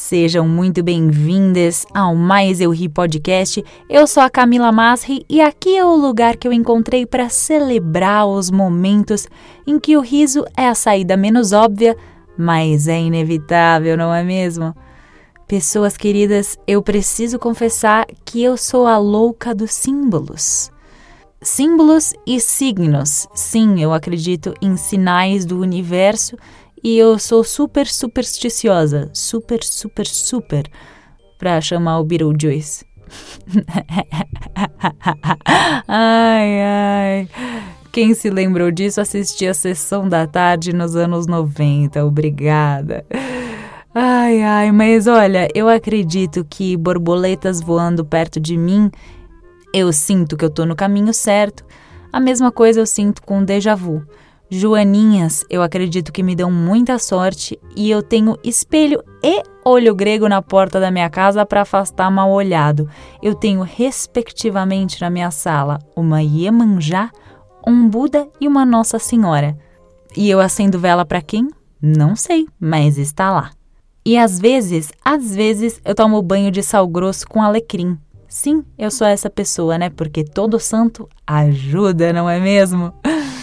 Sejam muito bem-vindas ao Mais Eu Ri Podcast. Eu sou a Camila Masri e aqui é o lugar que eu encontrei para celebrar os momentos em que o riso é a saída menos óbvia, mas é inevitável, não é mesmo? Pessoas queridas, eu preciso confessar que eu sou a louca dos símbolos. Símbolos e signos. Sim, eu acredito em sinais do universo e eu sou super supersticiosa. Super, super, super. Pra chamar o Beetlejuice. ai, ai. Quem se lembrou disso assistia a sessão da tarde nos anos 90. Obrigada. Ai, ai, mas olha, eu acredito que borboletas voando perto de mim, eu sinto que eu tô no caminho certo. A mesma coisa eu sinto com déjà vu. Joaninhas, eu acredito que me dão muita sorte e eu tenho espelho e olho grego na porta da minha casa para afastar mal olhado. Eu tenho, respectivamente, na minha sala uma Iemanjá, um Buda e uma Nossa Senhora. E eu acendo vela para quem? Não sei, mas está lá. E às vezes, às vezes, eu tomo banho de sal grosso com alecrim. Sim, eu sou essa pessoa, né? Porque todo santo ajuda, não é mesmo?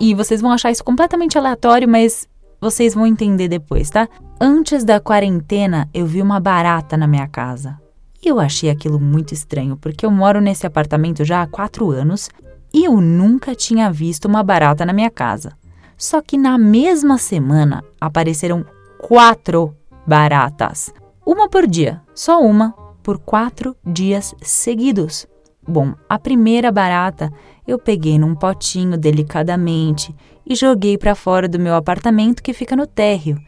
E vocês vão achar isso completamente aleatório, mas vocês vão entender depois, tá? Antes da quarentena, eu vi uma barata na minha casa. E eu achei aquilo muito estranho, porque eu moro nesse apartamento já há quatro anos e eu nunca tinha visto uma barata na minha casa. Só que na mesma semana apareceram quatro baratas. Uma por dia, só uma, por quatro dias seguidos. Bom, a primeira barata eu peguei num potinho delicadamente e joguei para fora do meu apartamento que fica no térreo.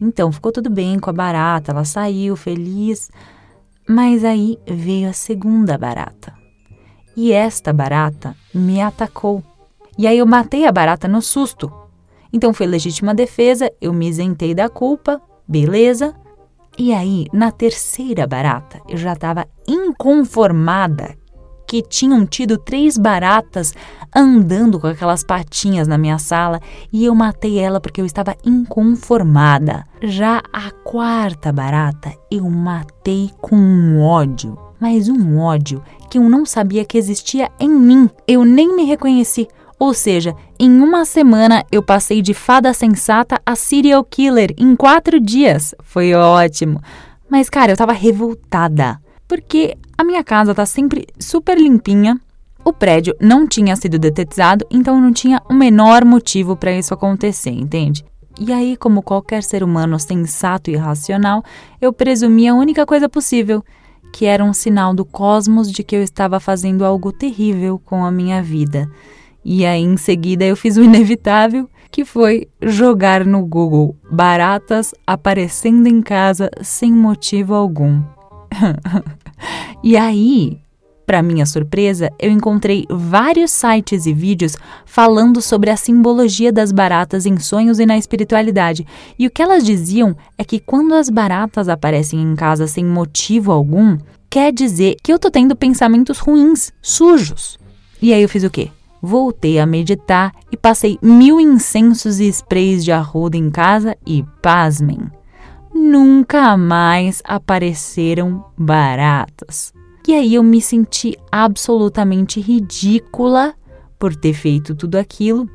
Então ficou tudo bem com a barata, ela saiu feliz. Mas aí veio a segunda barata. E esta barata me atacou. E aí eu matei a barata no susto. Então foi legítima defesa, eu me isentei da culpa, beleza? E aí, na terceira barata, eu já estava inconformada que tinham tido três baratas andando com aquelas patinhas na minha sala e eu matei ela porque eu estava inconformada. Já a quarta barata eu matei com um ódio, mas um ódio que eu não sabia que existia em mim. Eu nem me reconheci. Ou seja, em uma semana eu passei de fada sensata a serial killer em quatro dias. Foi ótimo. Mas, cara, eu tava revoltada. Porque a minha casa tá sempre super limpinha. O prédio não tinha sido detetizado, então não tinha o menor motivo para isso acontecer, entende? E aí, como qualquer ser humano sensato e racional, eu presumi a única coisa possível, que era um sinal do cosmos de que eu estava fazendo algo terrível com a minha vida. E aí, em seguida, eu fiz o inevitável, que foi jogar no Google baratas aparecendo em casa sem motivo algum. e aí, para minha surpresa, eu encontrei vários sites e vídeos falando sobre a simbologia das baratas em sonhos e na espiritualidade. E o que elas diziam é que quando as baratas aparecem em casa sem motivo algum, quer dizer que eu tô tendo pensamentos ruins, sujos. E aí eu fiz o quê? Voltei a meditar e passei mil incensos e sprays de arruda em casa e, pasmem, nunca mais apareceram baratas. E aí eu me senti absolutamente ridícula por ter feito tudo aquilo.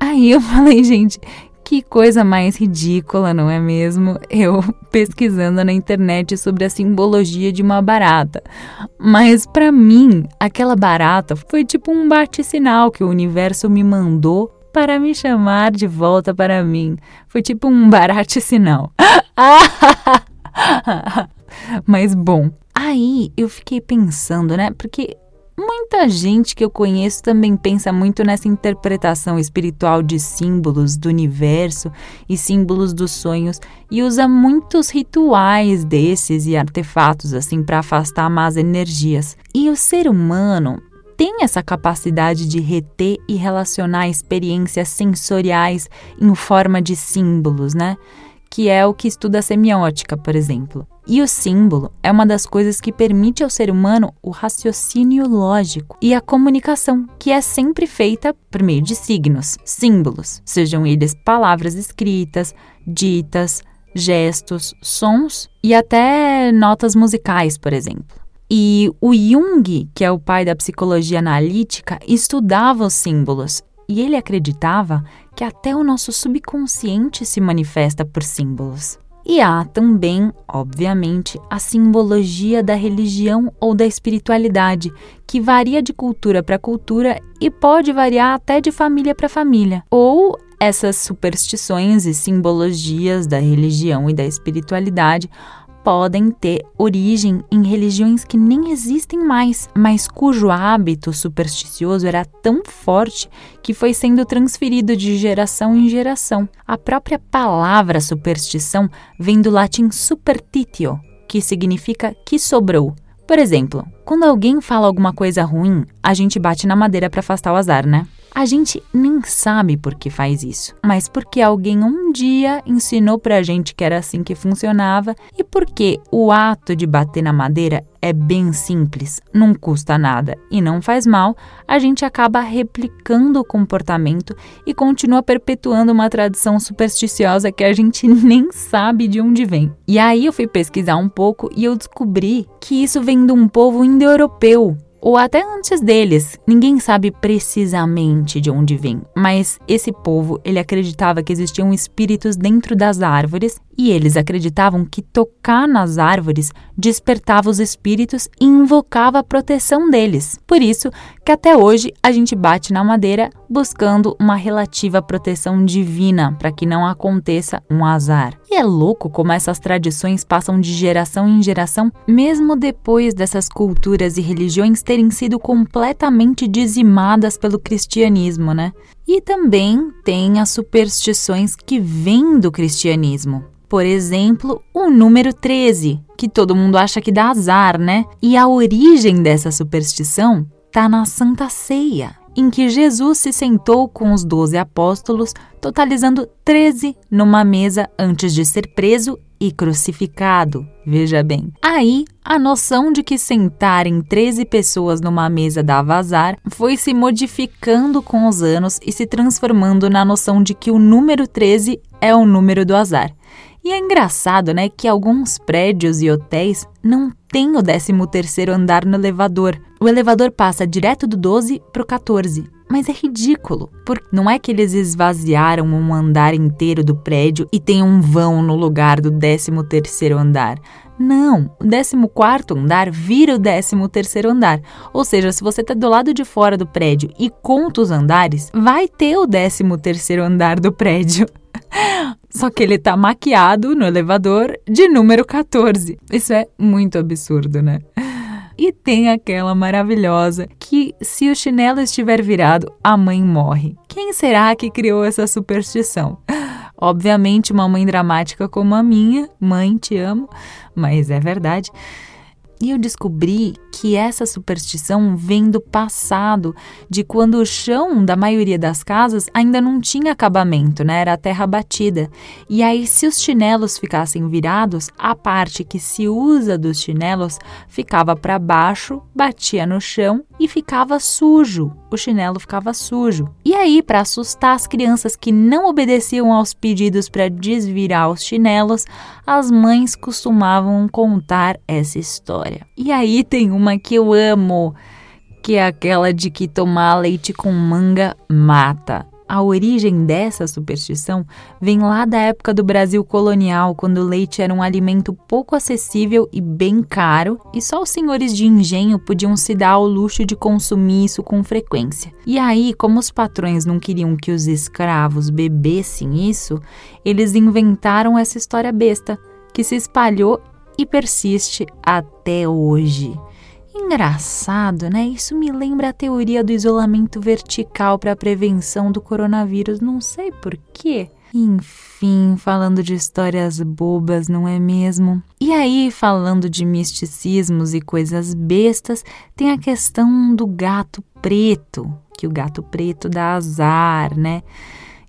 Aí eu falei, gente, que coisa mais ridícula, não é mesmo? Eu pesquisando na internet sobre a simbologia de uma barata. Mas para mim, aquela barata foi tipo um bate-sinal que o universo me mandou para me chamar de volta para mim. Foi tipo um barate-sinal. Mas bom, aí eu fiquei pensando, né? Porque muita gente que eu conheço também pensa muito nessa interpretação espiritual de símbolos do universo e símbolos dos sonhos e usa muitos rituais desses e artefatos assim para afastar más energias. E o ser humano tem essa capacidade de reter e relacionar experiências sensoriais em forma de símbolos, né? Que é o que estuda a semiótica, por exemplo. E o símbolo é uma das coisas que permite ao ser humano o raciocínio lógico e a comunicação, que é sempre feita por meio de signos, símbolos, sejam eles palavras escritas, ditas, gestos, sons e até notas musicais, por exemplo. E o Jung, que é o pai da psicologia analítica, estudava os símbolos e ele acreditava que até o nosso subconsciente se manifesta por símbolos. E há também, obviamente, a simbologia da religião ou da espiritualidade, que varia de cultura para cultura e pode variar até de família para família. Ou essas superstições e simbologias da religião e da espiritualidade podem ter origem em religiões que nem existem mais, mas cujo hábito supersticioso era tão forte que foi sendo transferido de geração em geração. A própria palavra superstição vem do latim supertitio, que significa que sobrou. Por exemplo, quando alguém fala alguma coisa ruim, a gente bate na madeira para afastar o azar, né? A gente nem sabe por que faz isso, mas porque alguém um dia ensinou pra gente que era assim que funcionava e porque o ato de bater na madeira é bem simples, não custa nada e não faz mal, a gente acaba replicando o comportamento e continua perpetuando uma tradição supersticiosa que a gente nem sabe de onde vem. E aí eu fui pesquisar um pouco e eu descobri que isso vem de um povo indo-europeu ou até antes deles. Ninguém sabe precisamente de onde vem, mas esse povo, ele acreditava que existiam espíritos dentro das árvores e eles acreditavam que tocar nas árvores despertava os espíritos e invocava a proteção deles. Por isso que até hoje a gente bate na madeira buscando uma relativa proteção divina para que não aconteça um azar. E é louco como essas tradições passam de geração em geração, mesmo depois dessas culturas e religiões terem sido completamente dizimadas pelo cristianismo, né? E também tem as superstições que vêm do cristianismo. Por exemplo, o número 13, que todo mundo acha que dá azar, né? E a origem dessa superstição está na Santa Ceia, em que Jesus se sentou com os doze apóstolos, totalizando 13 numa mesa antes de ser preso e crucificado. Veja bem. Aí, a noção de que sentar em 13 pessoas numa mesa dava azar foi se modificando com os anos e se transformando na noção de que o número 13 é o número do azar. E é engraçado, né, que alguns prédios e hotéis não têm o 13º andar no elevador. O elevador passa direto do 12 para o 14. Mas é ridículo, porque não é que eles esvaziaram um andar inteiro do prédio e tem um vão no lugar do 13º andar. Não, o 14º andar vira o 13º andar. Ou seja, se você está do lado de fora do prédio e conta os andares, vai ter o 13º andar do prédio. Só que ele tá maquiado no elevador de número 14. Isso é muito absurdo, né? E tem aquela maravilhosa que, se o chinelo estiver virado, a mãe morre. Quem será que criou essa superstição? Obviamente, uma mãe dramática como a minha, mãe, te amo, mas é verdade. E eu descobri que essa superstição vem do passado, de quando o chão da maioria das casas ainda não tinha acabamento, né? Era terra batida. E aí, se os chinelos ficassem virados, a parte que se usa dos chinelos ficava para baixo, batia no chão e ficava sujo. O chinelo ficava sujo. E aí, para assustar as crianças que não obedeciam aos pedidos para desvirar os chinelos, as mães costumavam contar essa história. E aí tem uma que eu amo, que é aquela de que tomar leite com manga mata. A origem dessa superstição vem lá da época do Brasil colonial, quando o leite era um alimento pouco acessível e bem caro, e só os senhores de engenho podiam se dar ao luxo de consumir isso com frequência. E aí, como os patrões não queriam que os escravos bebessem isso, eles inventaram essa história besta, que se espalhou e persiste até hoje. Engraçado, né? Isso me lembra a teoria do isolamento vertical para a prevenção do coronavírus. Não sei por quê. Enfim, falando de histórias bobas, não é mesmo? E aí, falando de misticismos e coisas bestas, tem a questão do gato preto, que o gato preto dá azar, né?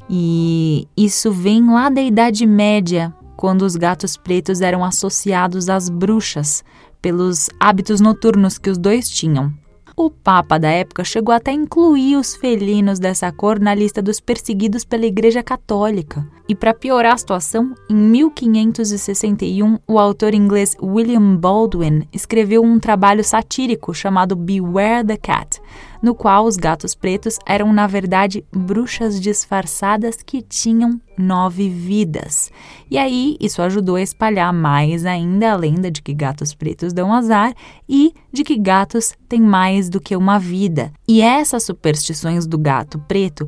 E isso vem lá da Idade Média, quando os gatos pretos eram associados às bruxas, pelos hábitos noturnos que os dois tinham. O Papa da época chegou até a incluir os felinos dessa cor na lista dos perseguidos pela Igreja Católica. E para piorar a situação, em 1561, o autor inglês William Baldwin escreveu um trabalho satírico chamado Beware the Cat, no qual os gatos pretos eram, na verdade, bruxas disfarçadas que tinham nove vidas. E aí, isso ajudou a espalhar mais ainda a lenda de que gatos pretos dão azar e de que gatos têm mais do que uma vida. E essas superstições do gato preto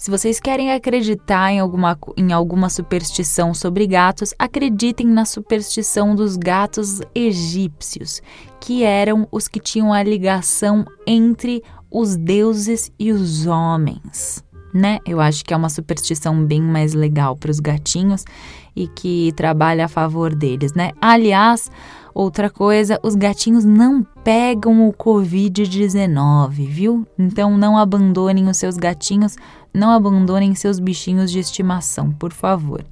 se vocês querem acreditar em alguma, em alguma superstição sobre gatos, acreditem na superstição dos gatos egípcios, que eram os que tinham a ligação entre os deuses e os homens. Né? Eu acho que é uma superstição bem mais legal para os gatinhos e que trabalha a favor deles, né? Aliás, outra coisa, os gatinhos não pegam o COVID-19, viu? Então não abandonem os seus gatinhos, não abandonem seus bichinhos de estimação, por favor.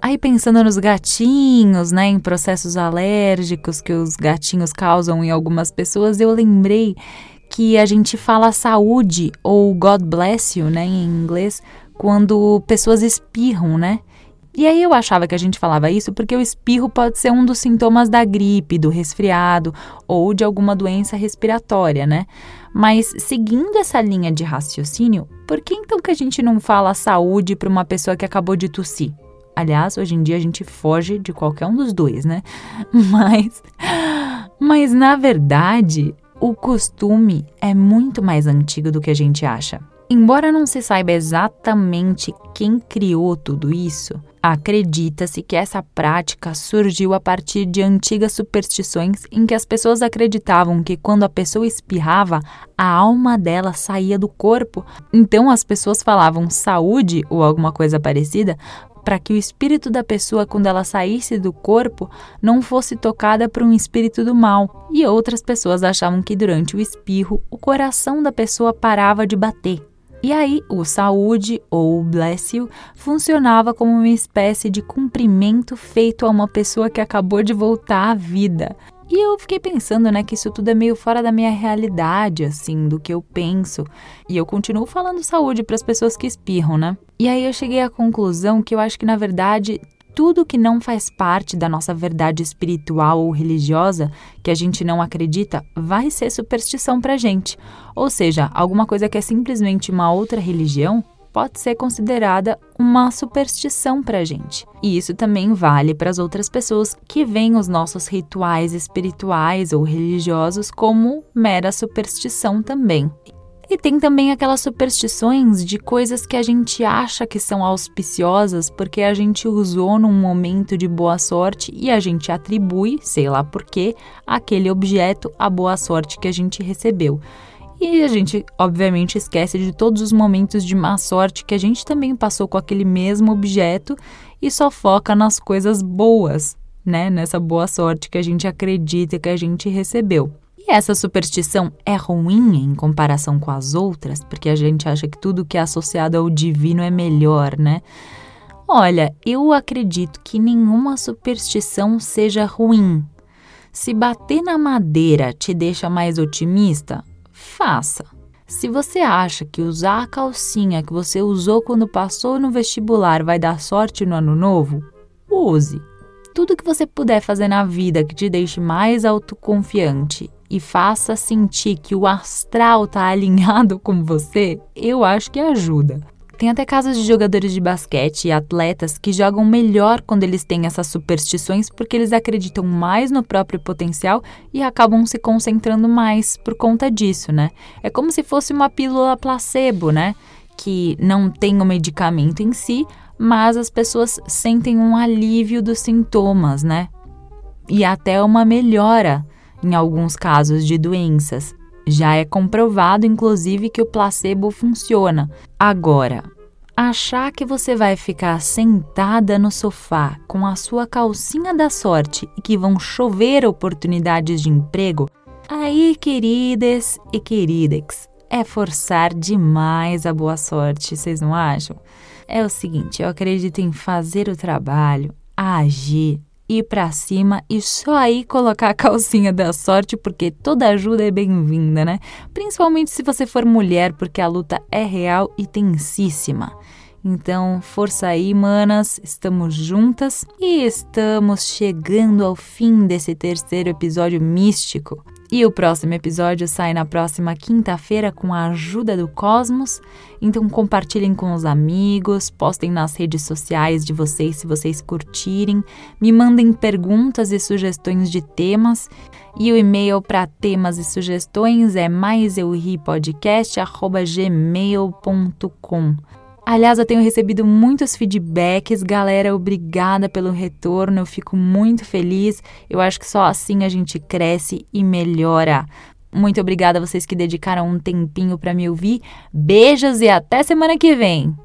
Aí pensando nos gatinhos, né, em processos alérgicos que os gatinhos causam em algumas pessoas, eu lembrei que a gente fala saúde ou God bless you, né, em inglês, quando pessoas espirram, né? E aí eu achava que a gente falava isso porque o espirro pode ser um dos sintomas da gripe, do resfriado ou de alguma doença respiratória, né? Mas seguindo essa linha de raciocínio, por que então que a gente não fala saúde para uma pessoa que acabou de tossir? Aliás, hoje em dia a gente foge de qualquer um dos dois, né? Mas mas na verdade, o costume é muito mais antigo do que a gente acha. Embora não se saiba exatamente quem criou tudo isso, acredita-se que essa prática surgiu a partir de antigas superstições em que as pessoas acreditavam que quando a pessoa espirrava, a alma dela saía do corpo. Então as pessoas falavam saúde ou alguma coisa parecida para que o espírito da pessoa, quando ela saísse do corpo, não fosse tocada por um espírito do mal. E outras pessoas achavam que durante o espirro, o coração da pessoa parava de bater. E aí, o saúde ou bless you funcionava como uma espécie de cumprimento feito a uma pessoa que acabou de voltar à vida. E eu fiquei pensando, né, que isso tudo é meio fora da minha realidade, assim, do que eu penso. E eu continuo falando saúde para as pessoas que espirram, né? E aí eu cheguei à conclusão que eu acho que na verdade tudo que não faz parte da nossa verdade espiritual ou religiosa, que a gente não acredita, vai ser superstição pra gente. Ou seja, alguma coisa que é simplesmente uma outra religião pode ser considerada uma superstição para a gente. E isso também vale para as outras pessoas que veem os nossos rituais espirituais ou religiosos como mera superstição também. E tem também aquelas superstições de coisas que a gente acha que são auspiciosas porque a gente usou num momento de boa sorte e a gente atribui, sei lá porquê, aquele objeto à boa sorte que a gente recebeu. E a gente, obviamente, esquece de todos os momentos de má sorte que a gente também passou com aquele mesmo objeto e só foca nas coisas boas, né? Nessa boa sorte que a gente acredita que a gente recebeu. E essa superstição é ruim em comparação com as outras, porque a gente acha que tudo que é associado ao divino é melhor, né? Olha, eu acredito que nenhuma superstição seja ruim. Se bater na madeira te deixa mais otimista, faça. Se você acha que usar a calcinha que você usou quando passou no vestibular vai dar sorte no ano novo, use. Tudo que você puder fazer na vida que te deixe mais autoconfiante e faça sentir que o astral está alinhado com você, eu acho que ajuda. Tem até casos de jogadores de basquete e atletas que jogam melhor quando eles têm essas superstições porque eles acreditam mais no próprio potencial e acabam se concentrando mais por conta disso, né? É como se fosse uma pílula placebo, né? Que não tem o medicamento em si, mas as pessoas sentem um alívio dos sintomas, né? E até uma melhora em alguns casos de doenças. Já é comprovado, inclusive, que o placebo funciona. Agora, achar que você vai ficar sentada no sofá com a sua calcinha da sorte e que vão chover oportunidades de emprego, aí, queridas e queridex, é forçar demais a boa sorte, vocês não acham? É o seguinte, eu acredito em fazer o trabalho, agir, ir para cima e só aí colocar a calcinha da sorte, porque toda ajuda é bem-vinda, né? Principalmente se você for mulher, porque a luta é real e tensíssima. Então, força aí, manas, estamos juntas e estamos chegando ao fim desse terceiro episódio místico. E o próximo episódio sai na próxima quinta-feira com a ajuda do Cosmos. Então compartilhem com os amigos, postem nas redes sociais de vocês se vocês curtirem, me mandem perguntas e sugestões de temas. E o e-mail para temas e sugestões é maiseurripodcast.gmail.com. Aliás, eu tenho recebido muitos feedbacks, galera. Obrigada pelo retorno, eu fico muito feliz. Eu acho que só assim a gente cresce e melhora. Muito obrigada a vocês que dedicaram um tempinho para me ouvir. Beijos e até semana que vem!